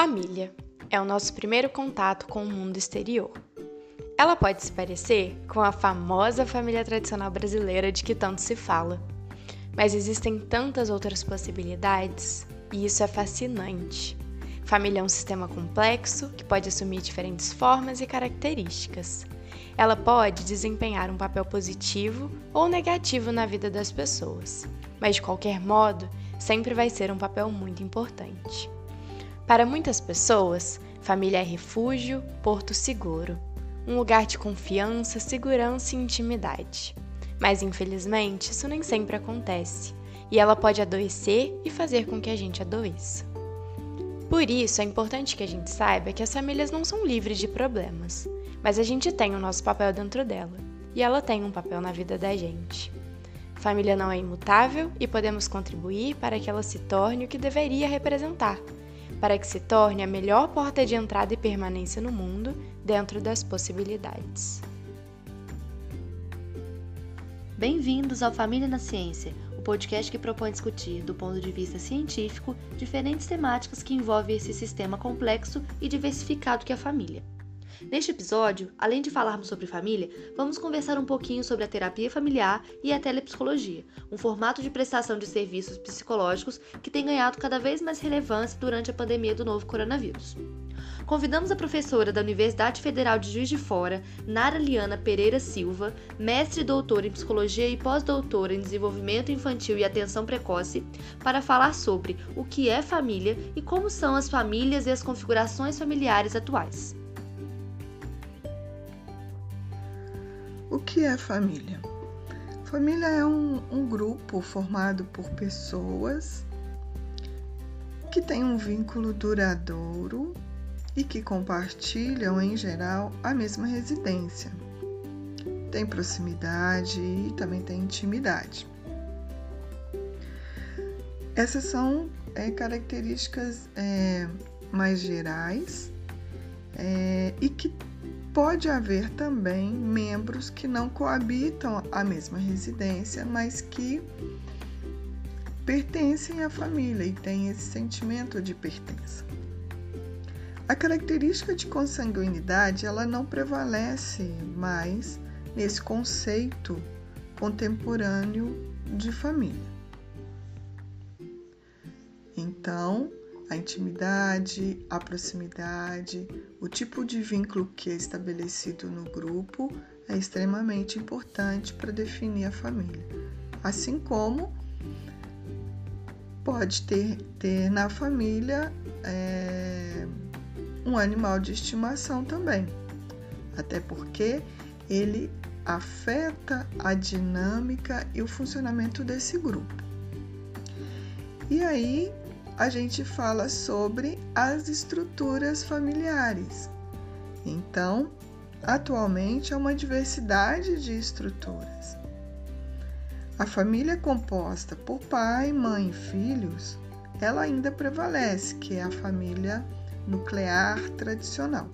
Família é o nosso primeiro contato com o mundo exterior. Ela pode se parecer com a famosa família tradicional brasileira de que tanto se fala, mas existem tantas outras possibilidades e isso é fascinante. Família é um sistema complexo que pode assumir diferentes formas e características. Ela pode desempenhar um papel positivo ou negativo na vida das pessoas, mas de qualquer modo, sempre vai ser um papel muito importante. Para muitas pessoas, família é refúgio, porto seguro, um lugar de confiança, segurança e intimidade. Mas infelizmente, isso nem sempre acontece, e ela pode adoecer e fazer com que a gente adoeça. Por isso, é importante que a gente saiba que as famílias não são livres de problemas, mas a gente tem o nosso papel dentro dela, e ela tem um papel na vida da gente. Família não é imutável e podemos contribuir para que ela se torne o que deveria representar para que se torne a melhor porta de entrada e permanência no mundo dentro das possibilidades. Bem-vindos ao Família na Ciência, o podcast que propõe discutir, do ponto de vista científico, diferentes temáticas que envolvem esse sistema complexo e diversificado que é a família. Neste episódio, além de falarmos sobre família, vamos conversar um pouquinho sobre a terapia familiar e a telepsicologia, um formato de prestação de serviços psicológicos que tem ganhado cada vez mais relevância durante a pandemia do novo coronavírus. Convidamos a professora da Universidade Federal de Juiz de Fora, Nara Liana Pereira Silva, mestre e doutora em psicologia e pós-doutora em desenvolvimento infantil e atenção precoce, para falar sobre o que é família e como são as famílias e as configurações familiares atuais. O que é família? Família é um, um grupo formado por pessoas que têm um vínculo duradouro e que compartilham, em geral, a mesma residência. Tem proximidade e também tem intimidade. Essas são é, características é, mais gerais é, e que pode haver também membros que não coabitam a mesma residência, mas que pertencem à família e têm esse sentimento de pertença. A característica de consanguinidade ela não prevalece mais nesse conceito contemporâneo de família. Então, a intimidade, a proximidade, o tipo de vínculo que é estabelecido no grupo é extremamente importante para definir a família. Assim como pode ter, ter na família é, um animal de estimação também, até porque ele afeta a dinâmica e o funcionamento desse grupo. E aí a gente fala sobre as estruturas familiares. Então, atualmente há uma diversidade de estruturas. A família composta por pai, mãe e filhos, ela ainda prevalece, que é a família nuclear tradicional.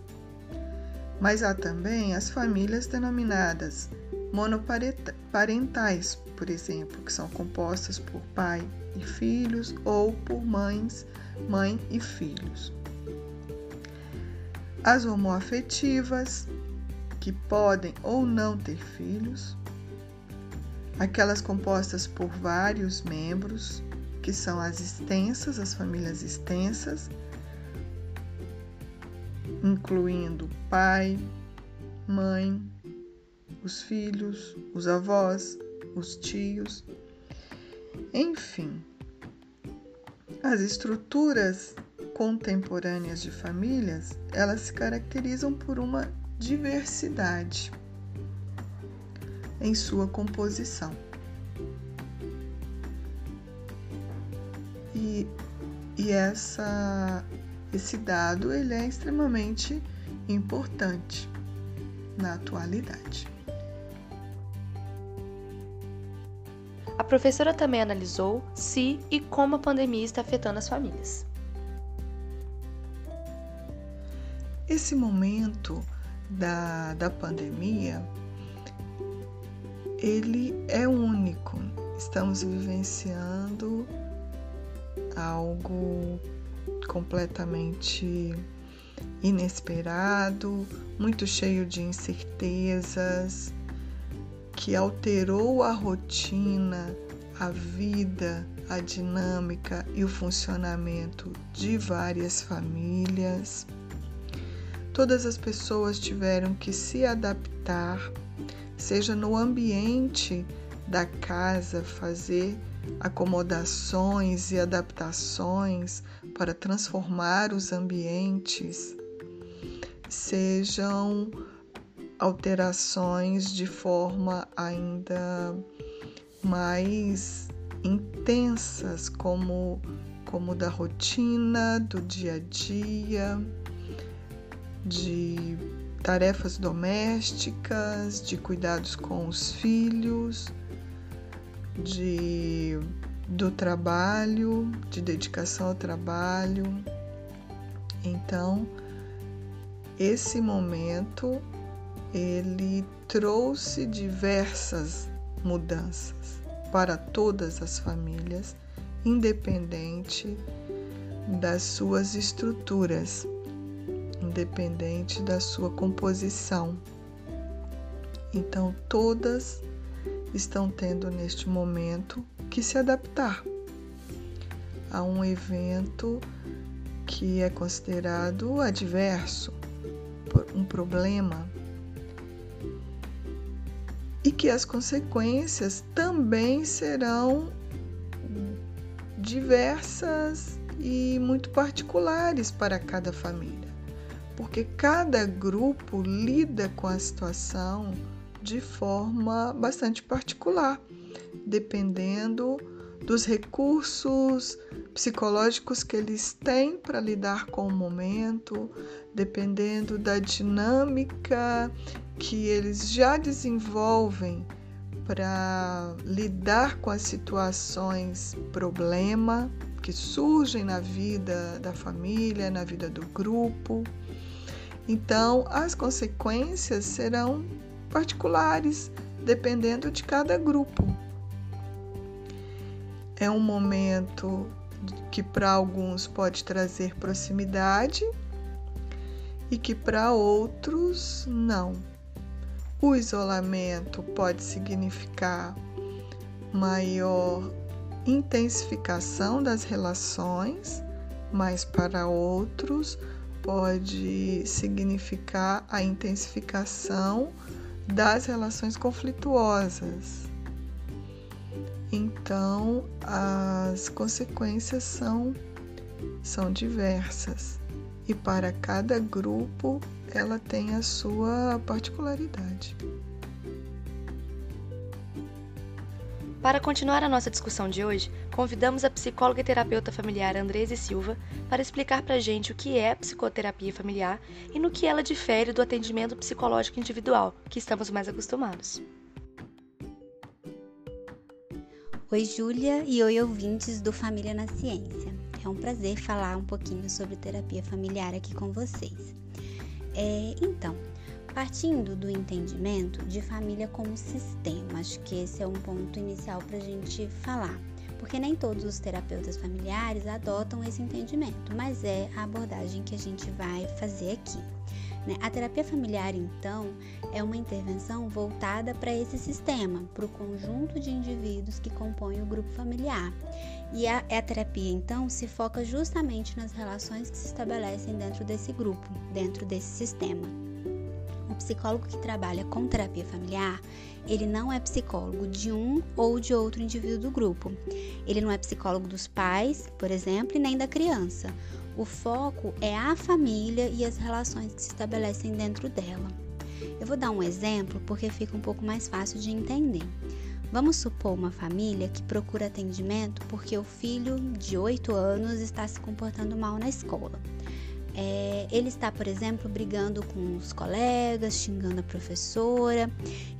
Mas há também as famílias denominadas monoparentais, por exemplo, que são compostas por pai, e filhos ou por mães, mãe e filhos. As homoafetivas, que podem ou não ter filhos, aquelas compostas por vários membros, que são as extensas, as famílias extensas, incluindo pai, mãe, os filhos, os avós, os tios, enfim, as estruturas contemporâneas de famílias, elas se caracterizam por uma diversidade em sua composição. E, e essa, esse dado ele é extremamente importante na atualidade. A professora também analisou se e como a pandemia está afetando as famílias. Esse momento da, da pandemia, ele é único. Estamos vivenciando algo completamente inesperado, muito cheio de incertezas, que alterou a rotina, a vida, a dinâmica e o funcionamento de várias famílias. Todas as pessoas tiveram que se adaptar, seja no ambiente da casa, fazer acomodações e adaptações para transformar os ambientes, sejam alterações de forma ainda mais intensas, como, como da rotina, do dia a dia, de tarefas domésticas, de cuidados com os filhos, de do trabalho, de dedicação ao trabalho. Então, esse momento ele trouxe diversas mudanças para todas as famílias, independente das suas estruturas, independente da sua composição. Então, todas estão tendo neste momento que se adaptar a um evento que é considerado adverso, um problema, e que as consequências também serão diversas e muito particulares para cada família, porque cada grupo lida com a situação de forma bastante particular, dependendo dos recursos psicológicos que eles têm para lidar com o momento, dependendo da dinâmica que eles já desenvolvem para lidar com as situações problema que surgem na vida da família, na vida do grupo. Então, as consequências serão particulares, dependendo de cada grupo. É um momento que para alguns pode trazer proximidade e que para outros não. O isolamento pode significar maior intensificação das relações, mas para outros pode significar a intensificação das relações conflituosas. Então, as consequências são, são diversas e para cada grupo ela tem a sua particularidade. Para continuar a nossa discussão de hoje, convidamos a psicóloga e terapeuta familiar Andrese Silva para explicar para a gente o que é psicoterapia familiar e no que ela difere do atendimento psicológico individual, que estamos mais acostumados. Oi, Júlia e oi, ouvintes do Família na Ciência. É um prazer falar um pouquinho sobre terapia familiar aqui com vocês. É, então, partindo do entendimento de família como sistema, acho que esse é um ponto inicial para a gente falar, porque nem todos os terapeutas familiares adotam esse entendimento, mas é a abordagem que a gente vai fazer aqui. Né? A terapia familiar, então, é uma intervenção voltada para esse sistema, para o conjunto de indivíduos que compõem o grupo familiar. E a, a terapia, então, se foca justamente nas relações que se estabelecem dentro desse grupo, dentro desse sistema. O psicólogo que trabalha com terapia familiar, ele não é psicólogo de um ou de outro indivíduo do grupo. Ele não é psicólogo dos pais, por exemplo, e nem da criança. O foco é a família e as relações que se estabelecem dentro dela. Eu vou dar um exemplo porque fica um pouco mais fácil de entender. Vamos supor uma família que procura atendimento porque o filho de 8 anos está se comportando mal na escola. É, ele está, por exemplo, brigando com os colegas, xingando a professora,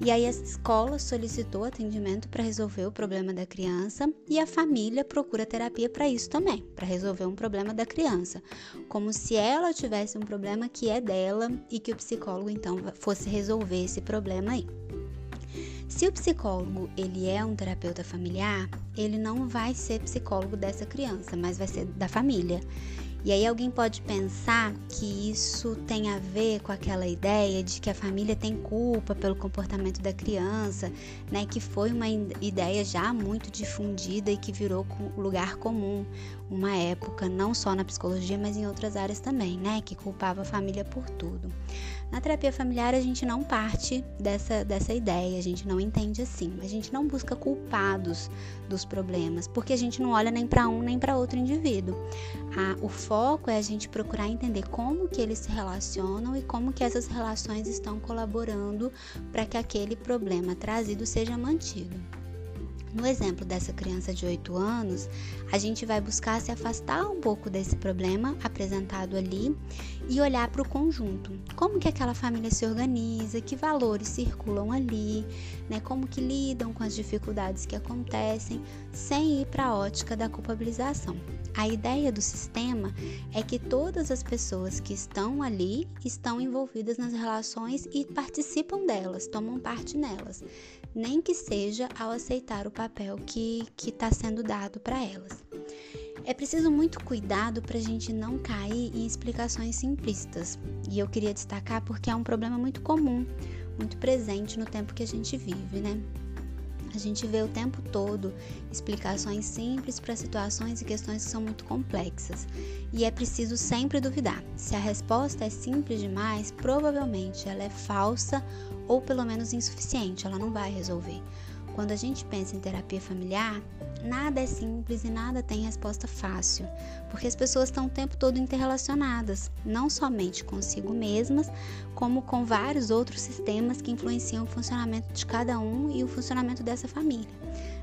e aí a escola solicitou atendimento para resolver o problema da criança e a família procura terapia para isso também, para resolver um problema da criança, como se ela tivesse um problema que é dela e que o psicólogo então fosse resolver esse problema aí. Se o psicólogo ele é um terapeuta familiar, ele não vai ser psicólogo dessa criança, mas vai ser da família. E aí alguém pode pensar que isso tem a ver com aquela ideia de que a família tem culpa pelo comportamento da criança, né? Que foi uma ideia já muito difundida e que virou lugar comum uma época, não só na psicologia, mas em outras áreas também, né? Que culpava a família por tudo. Na terapia familiar, a gente não parte dessa, dessa ideia, a gente não entende assim, a gente não busca culpados dos problemas, porque a gente não olha nem para um nem para outro indivíduo. Ah, o foco é a gente procurar entender como que eles se relacionam e como que essas relações estão colaborando para que aquele problema trazido seja mantido. No exemplo dessa criança de 8 anos, a gente vai buscar se afastar um pouco desse problema apresentado ali e olhar para o conjunto. Como que aquela família se organiza, que valores circulam ali, né? Como que lidam com as dificuldades que acontecem, sem ir para a ótica da culpabilização. A ideia do sistema é que todas as pessoas que estão ali estão envolvidas nas relações e participam delas, tomam parte nelas, nem que seja ao aceitar o papel que está sendo dado para elas. É preciso muito cuidado para a gente não cair em explicações simplistas, e eu queria destacar porque é um problema muito comum, muito presente no tempo que a gente vive, né? A gente vê o tempo todo explicações simples para situações e questões que são muito complexas. E é preciso sempre duvidar. Se a resposta é simples demais, provavelmente ela é falsa ou pelo menos insuficiente, ela não vai resolver. Quando a gente pensa em terapia familiar, nada é simples e nada tem resposta fácil, porque as pessoas estão o tempo todo interrelacionadas, não somente consigo mesmas, como com vários outros sistemas que influenciam o funcionamento de cada um e o funcionamento dessa família.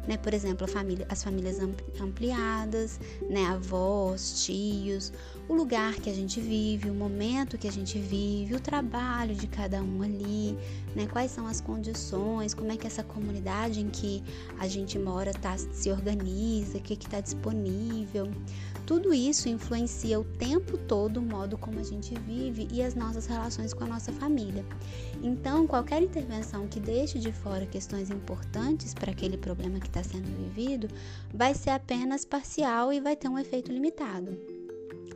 Né? Por exemplo, família, as famílias ampliadas, né? avós, tios, o lugar que a gente vive, o momento que a gente vive, o trabalho de cada um ali, né? Quais são as condições, como é que essa comunidade em que a gente mora tá, se organiza, o que está disponível. Tudo isso influencia o tempo todo o modo como a gente vive e as nossas relações com a nossa família. Então, qualquer intervenção que deixe de fora questões importantes para aquele problema que está sendo vivido vai ser apenas parcial e vai ter um efeito limitado.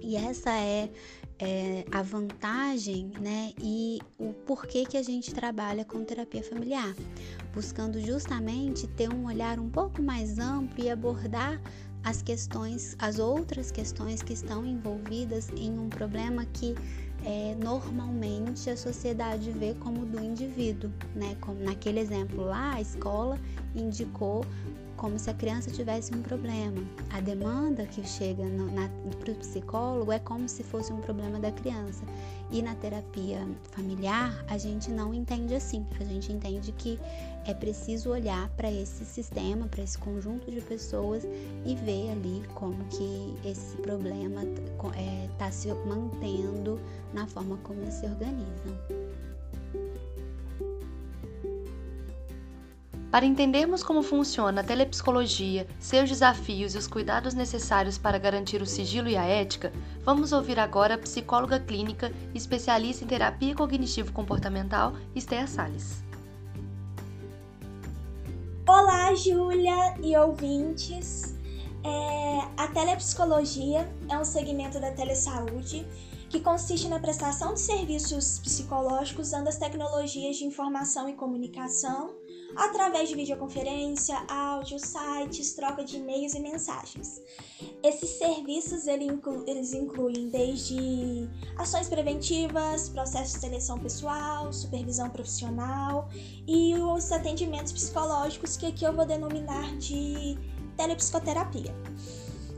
E essa é, é, a vantagem né, e o porquê que a gente trabalha com terapia familiar, buscando justamente ter um olhar um pouco mais amplo e abordar as questões, as outras questões que estão envolvidas em um problema que é, normalmente a sociedade vê como do indivíduo, né? Como naquele exemplo lá, a escola indicou como se a criança tivesse um problema. A demanda que chega para o psicólogo é como se fosse um problema da criança. E na terapia familiar, a gente não entende assim. A gente entende que é preciso olhar para esse sistema, para esse conjunto de pessoas e ver ali como que esse problema está é, tá se mantendo na forma como eles se organizam. Para entendermos como funciona a telepsicologia, seus desafios e os cuidados necessários para garantir o sigilo e a ética, vamos ouvir agora a psicóloga clínica e especialista em terapia cognitivo-comportamental, Esther Salles. Olá, Júlia e ouvintes! É, a telepsicologia é um segmento da telesaúde que consiste na prestação de serviços psicológicos usando as tecnologias de informação e comunicação através de videoconferência, áudio, sites, troca de e-mails e mensagens. Esses serviços eles incluem desde ações preventivas, processos de seleção pessoal, supervisão profissional e os atendimentos psicológicos que aqui eu vou denominar de telepsicoterapia.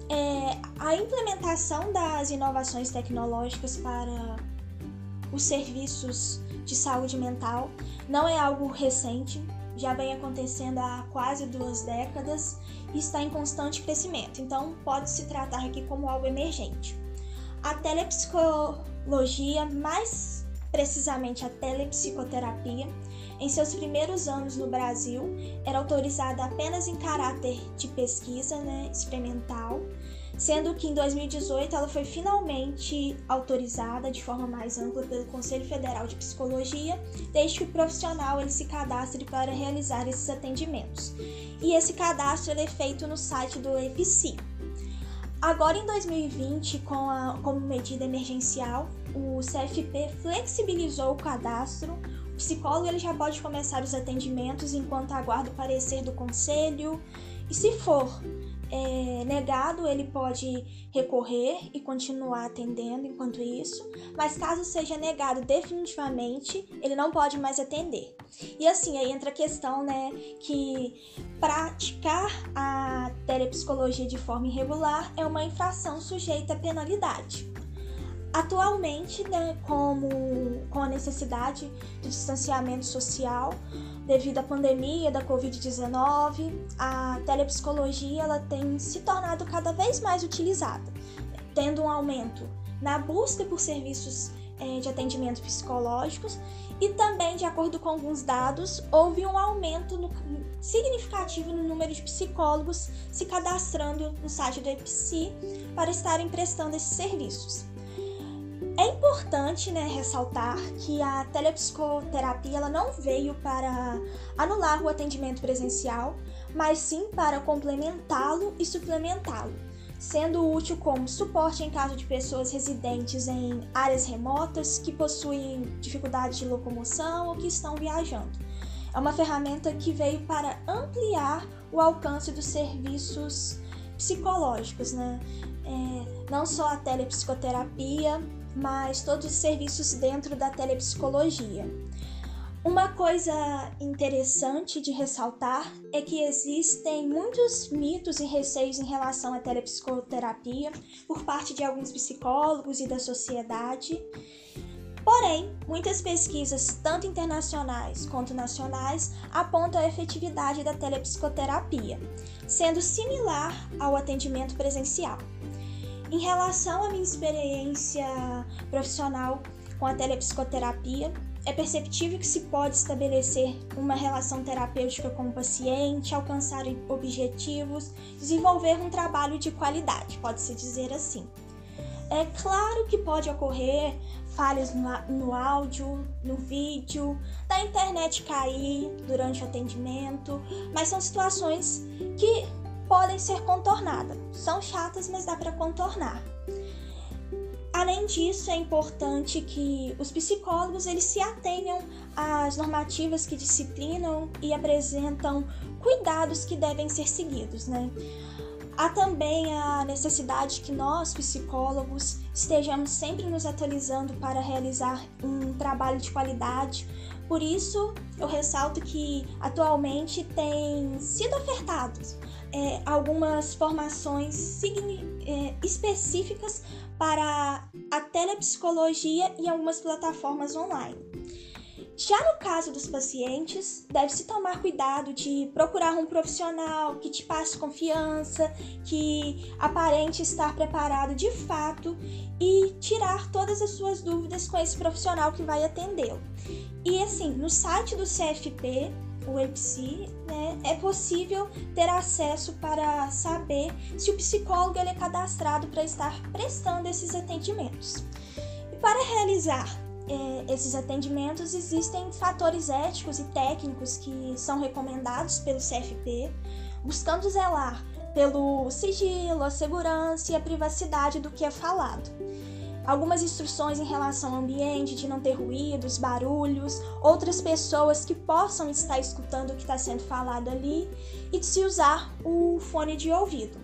É, a implementação das inovações tecnológicas para os serviços de saúde mental não é algo recente, já vem acontecendo há quase duas décadas e está em constante crescimento, então pode se tratar aqui como algo emergente. A telepsicologia, mais precisamente a telepsicoterapia, em seus primeiros anos no Brasil, era autorizada apenas em caráter de pesquisa né, experimental sendo que em 2018 ela foi finalmente autorizada de forma mais ampla pelo Conselho Federal de Psicologia, desde que o profissional ele se cadastre para realizar esses atendimentos. E esse cadastro é feito no site do EPSI. Agora em 2020, com a, como medida emergencial, o CFP flexibilizou o cadastro. O psicólogo ele já pode começar os atendimentos enquanto aguarda o parecer do conselho. E se for é, negado, ele pode recorrer e continuar atendendo enquanto isso, mas caso seja negado definitivamente, ele não pode mais atender. E assim, aí entra a questão, né, que praticar a telepsicologia de forma irregular é uma infração sujeita a penalidade. Atualmente, né, como com a necessidade de distanciamento social devido à pandemia da Covid-19, a telepsicologia ela tem se tornado cada vez mais utilizada, tendo um aumento na busca por serviços é, de atendimento psicológicos e também, de acordo com alguns dados, houve um aumento no, significativo no número de psicólogos se cadastrando no site do EPSI para estarem prestando esses serviços. É importante né, ressaltar que a telepsicoterapia ela não veio para anular o atendimento presencial, mas sim para complementá-lo e suplementá-lo, sendo útil como suporte em caso de pessoas residentes em áreas remotas que possuem dificuldade de locomoção ou que estão viajando. É uma ferramenta que veio para ampliar o alcance dos serviços psicológicos, né? É, não só a telepsicoterapia, mas todos os serviços dentro da telepsicologia. Uma coisa interessante de ressaltar é que existem muitos mitos e receios em relação à telepsicoterapia por parte de alguns psicólogos e da sociedade. Porém, muitas pesquisas, tanto internacionais quanto nacionais, apontam a efetividade da telepsicoterapia, sendo similar ao atendimento presencial. Em relação à minha experiência profissional com a telepsicoterapia, é perceptível que se pode estabelecer uma relação terapêutica com o paciente, alcançar objetivos, desenvolver um trabalho de qualidade, pode-se dizer assim. É claro que pode ocorrer falhas no, no áudio, no vídeo, da internet cair durante o atendimento, mas são situações que podem ser contornadas. São chatas, mas dá para contornar. Além disso, é importante que os psicólogos eles se atenham às normativas que disciplinam e apresentam cuidados que devem ser seguidos, né? Há também a necessidade que nós, psicólogos, estejamos sempre nos atualizando para realizar um trabalho de qualidade. Por isso, eu ressalto que atualmente tem sido ofertados é, algumas formações é, específicas para a telepsicologia em algumas plataformas online. Já no caso dos pacientes, deve-se tomar cuidado de procurar um profissional que te passe confiança, que aparente estar preparado de fato e tirar todas as suas dúvidas com esse profissional que vai atendê-lo. E assim, no site do CFP o EPSI, né, é possível ter acesso para saber se o psicólogo é cadastrado para estar prestando esses atendimentos. E para realizar esses atendimentos, existem fatores éticos e técnicos que são recomendados pelo CFP, buscando zelar pelo sigilo, a segurança e a privacidade do que é falado algumas instruções em relação ao ambiente, de não ter ruídos, barulhos, outras pessoas que possam estar escutando o que está sendo falado ali e de se usar o fone de ouvido.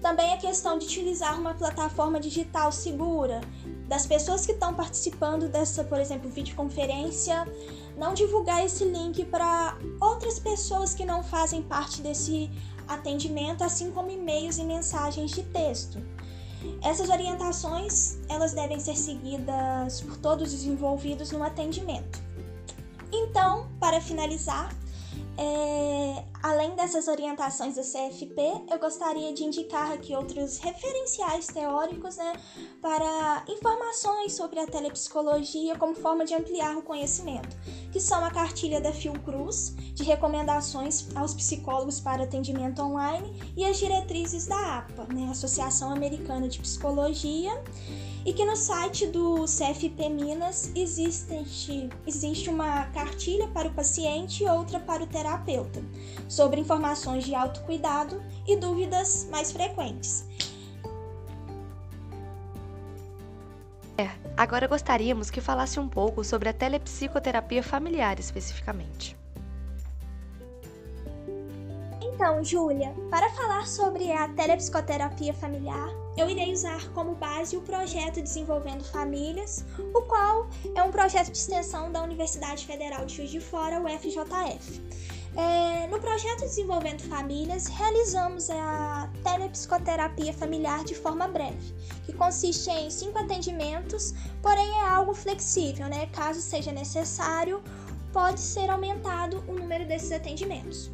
Também a questão de utilizar uma plataforma digital segura, das pessoas que estão participando dessa, por exemplo, videoconferência, não divulgar esse link para outras pessoas que não fazem parte desse atendimento, assim como e-mails e mensagens de texto. Essas orientações, elas devem ser seguidas por todos os envolvidos no atendimento. Então, para finalizar, é, além dessas orientações da CFP, eu gostaria de indicar aqui outros referenciais teóricos né, para informações sobre a telepsicologia como forma de ampliar o conhecimento, que são a cartilha da Fiocruz, de recomendações aos psicólogos para atendimento online, e as diretrizes da APA, né, Associação Americana de Psicologia, e que no site do CFP Minas existe, existe uma cartilha para o paciente e outra para o terapeuta, sobre informações de autocuidado e dúvidas mais frequentes. É, agora gostaríamos que falasse um pouco sobre a telepsicoterapia familiar especificamente. Então, Júlia, para falar sobre a telepsicoterapia familiar, eu irei usar como base o projeto Desenvolvendo Famílias, o qual é um projeto de extensão da Universidade Federal de Juiz de Fora, o FJF. É, no projeto Desenvolvendo Famílias, realizamos a telepsicoterapia familiar de forma breve, que consiste em cinco atendimentos, porém é algo flexível, né? Caso seja necessário, pode ser aumentado o número desses atendimentos.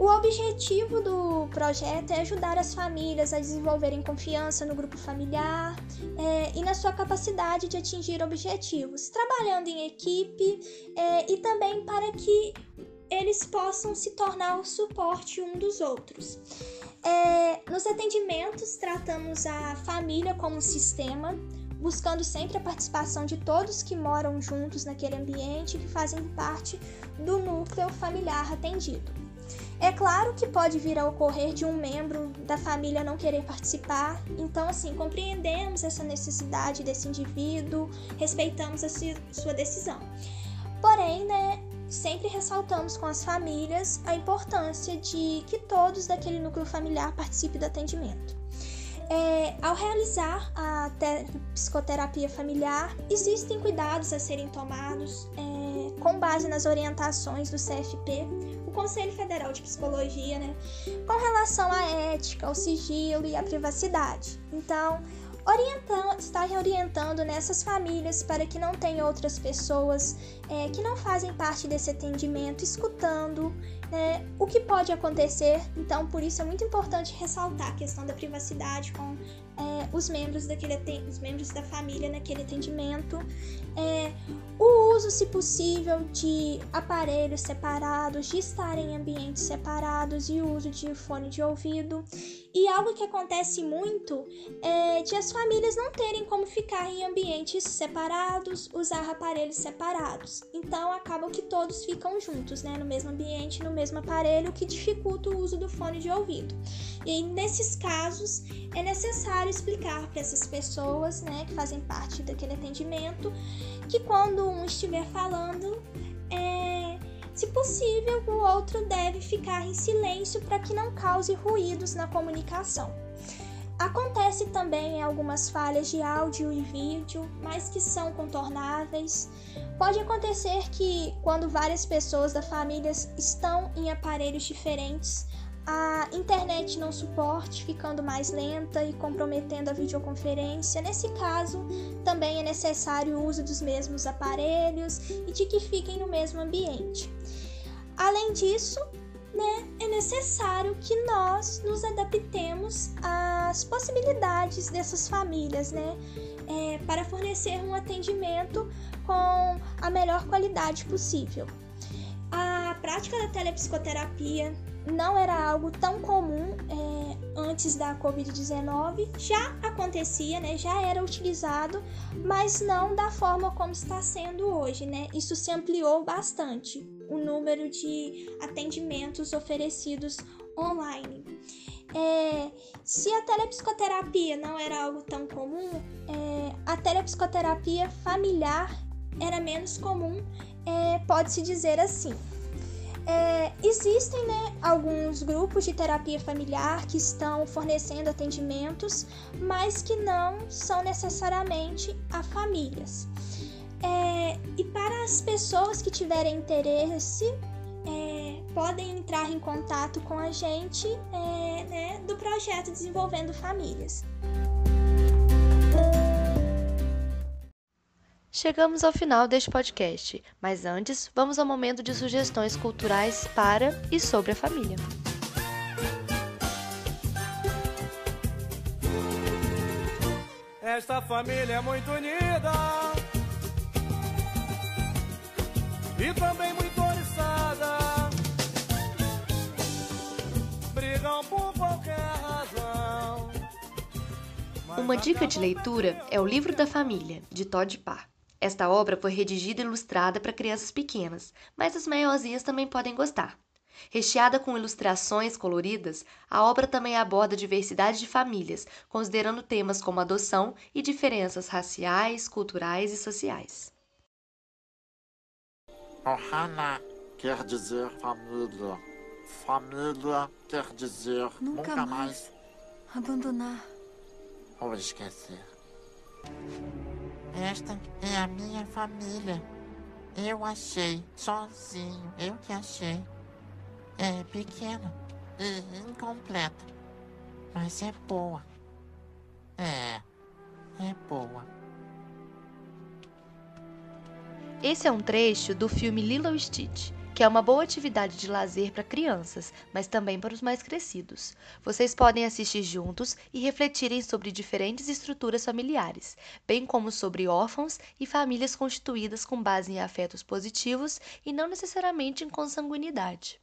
O objetivo do projeto é ajudar as famílias a desenvolverem confiança no grupo familiar é, e na sua capacidade de atingir objetivos, trabalhando em equipe é, e também para que eles possam se tornar o suporte um dos outros. É, nos atendimentos, tratamos a família como um sistema, buscando sempre a participação de todos que moram juntos naquele ambiente e que fazem parte do núcleo familiar atendido. É claro que pode vir a ocorrer de um membro da família não querer participar, então, assim, compreendemos essa necessidade desse indivíduo, respeitamos a sua decisão. Porém, né, sempre ressaltamos com as famílias a importância de que todos daquele núcleo familiar participem do atendimento. É, ao realizar a psicoterapia familiar, existem cuidados a serem tomados é, com base nas orientações do CFP, o Conselho Federal de Psicologia, né, com relação à ética, ao sigilo e à privacidade. Então, orientando, está orientando nessas famílias para que não tenham outras pessoas é, que não fazem parte desse atendimento escutando né, o que pode acontecer. Então, por isso é muito importante ressaltar a questão da privacidade com é, os membros daquele os membros da família naquele atendimento, é, o uso, se possível, de aparelhos separados, de estar em ambientes separados e o uso de fone de ouvido. E algo que acontece muito é de as famílias não terem como ficar em ambientes separados, usar aparelhos separados. Então acabam que todos ficam juntos, né, no mesmo ambiente, no mesmo aparelho, o que dificulta o uso do fone de ouvido. E nesses casos é necessário explicar para essas pessoas, né, que fazem parte daquele atendimento, que quando um estiver falando, é, se possível, o outro deve ficar em silêncio para que não cause ruídos na comunicação. Acontece também algumas falhas de áudio e vídeo, mas que são contornáveis. Pode acontecer que, quando várias pessoas da família estão em aparelhos diferentes, a internet não suporte, ficando mais lenta e comprometendo a videoconferência. Nesse caso, também é necessário o uso dos mesmos aparelhos e de que fiquem no mesmo ambiente. Além disso, né, é necessário que nós nos adaptemos às possibilidades dessas famílias, né, é, para fornecer um atendimento com a melhor qualidade possível. A prática da telepsicoterapia não era algo tão comum é, antes da Covid-19, já acontecia, né, já era utilizado, mas não da forma como está sendo hoje, né? Isso se ampliou bastante, o número de atendimentos oferecidos online. É, se a telepsicoterapia não era algo tão comum, é, a telepsicoterapia familiar era menos comum, é, pode-se dizer assim. É, existem né, alguns grupos de terapia familiar que estão fornecendo atendimentos, mas que não são necessariamente a famílias. E para as pessoas que tiverem interesse, é, podem entrar em contato com a gente é, né, do projeto Desenvolvendo Famílias. Chegamos ao final deste podcast, mas antes, vamos ao momento de sugestões culturais para e sobre a família. Esta família é muito unida e também muito oriçada. Brigam por qualquer razão. Uma dica de leitura é o Livro da Família, de Todd Parr. Esta obra foi redigida e ilustrada para crianças pequenas, mas as maiorzinhas também podem gostar. Recheada com ilustrações coloridas, a obra também aborda a diversidade de famílias, considerando temas como adoção e diferenças raciais, culturais e sociais. Ohana quer dizer família. Família quer dizer Nunca nunca, mais. mais Abandonar. ou esquecer. Esta é a minha família. Eu achei sozinho. Eu que achei. É pequena e incompleta. Mas é boa. É. É boa. Esse é um trecho do filme Lilo Stitch, que é uma boa atividade de lazer para crianças, mas também para os mais crescidos. Vocês podem assistir juntos e refletirem sobre diferentes estruturas familiares, bem como sobre órfãos e famílias constituídas com base em afetos positivos e não necessariamente em consanguinidade.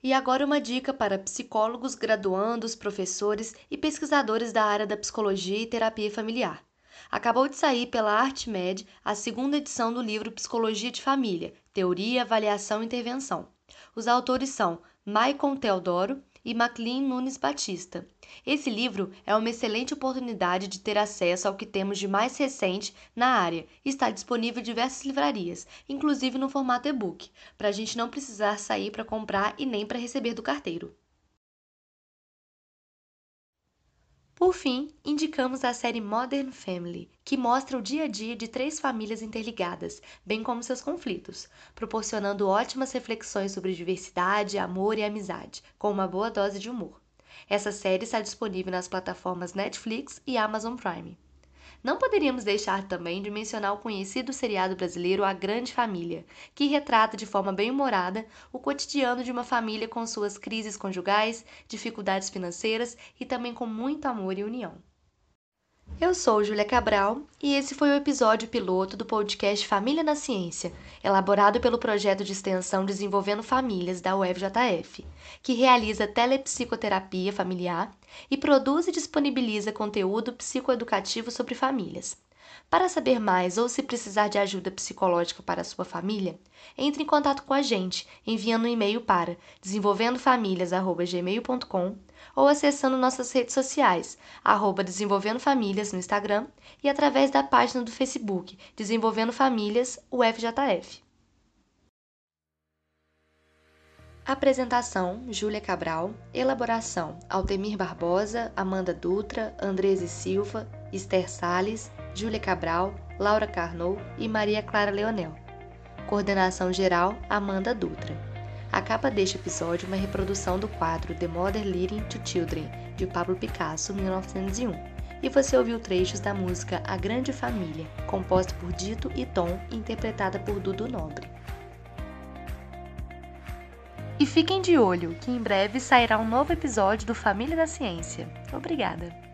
E agora uma dica para psicólogos, graduandos, professores e pesquisadores da área da psicologia e terapia familiar. Acabou de sair pela ArtMed a segunda edição do livro Psicologia de Família, Teoria, Avaliação e Intervenção. Os autores são Maicon Teodoro e Maclean Nunes Batista. Esse livro é uma excelente oportunidade de ter acesso ao que temos de mais recente na área está disponível em diversas livrarias, inclusive no formato e-book, para a gente não precisar sair para comprar e nem para receber do carteiro. Por fim, indicamos a série Modern Family, que mostra o dia a dia de três famílias interligadas, bem como seus conflitos, proporcionando ótimas reflexões sobre diversidade, amor e amizade, com uma boa dose de humor. Essa série está disponível nas plataformas Netflix e Amazon Prime. Não poderíamos deixar também de mencionar o conhecido seriado brasileiro A Grande Família, que retrata de forma bem humorada o cotidiano de uma família com suas crises conjugais, dificuldades financeiras e também com muito amor e união. Eu sou Júlia Cabral e esse foi o episódio piloto do podcast Família na Ciência, elaborado pelo projeto de extensão Desenvolvendo Famílias da UFJF, que realiza telepsicoterapia familiar e produz e disponibiliza conteúdo psicoeducativo sobre famílias. Para saber mais ou se precisar de ajuda psicológica para sua família, entre em contato com a gente enviando um e-mail para desenvolvendofamilias.gmail.com ou acessando nossas redes sociais, arroba Desenvolvendo Famílias no Instagram e através da página do Facebook Desenvolvendo Famílias UFJF. Apresentação: Júlia Cabral. Elaboração: Altemir Barbosa, Amanda Dutra, Andrese Silva, Esther Sales, Júlia Cabral, Laura Carnot e Maria Clara Leonel. Coordenação geral: Amanda Dutra. A capa deste episódio é uma reprodução do quadro The Mother Leading to Children, de Pablo Picasso, 1901. E você ouviu trechos da música A Grande Família, composta por Dito e Tom interpretada por Dudu Nobre. E fiquem de olho, que em breve sairá um novo episódio do Família da Ciência. Obrigada!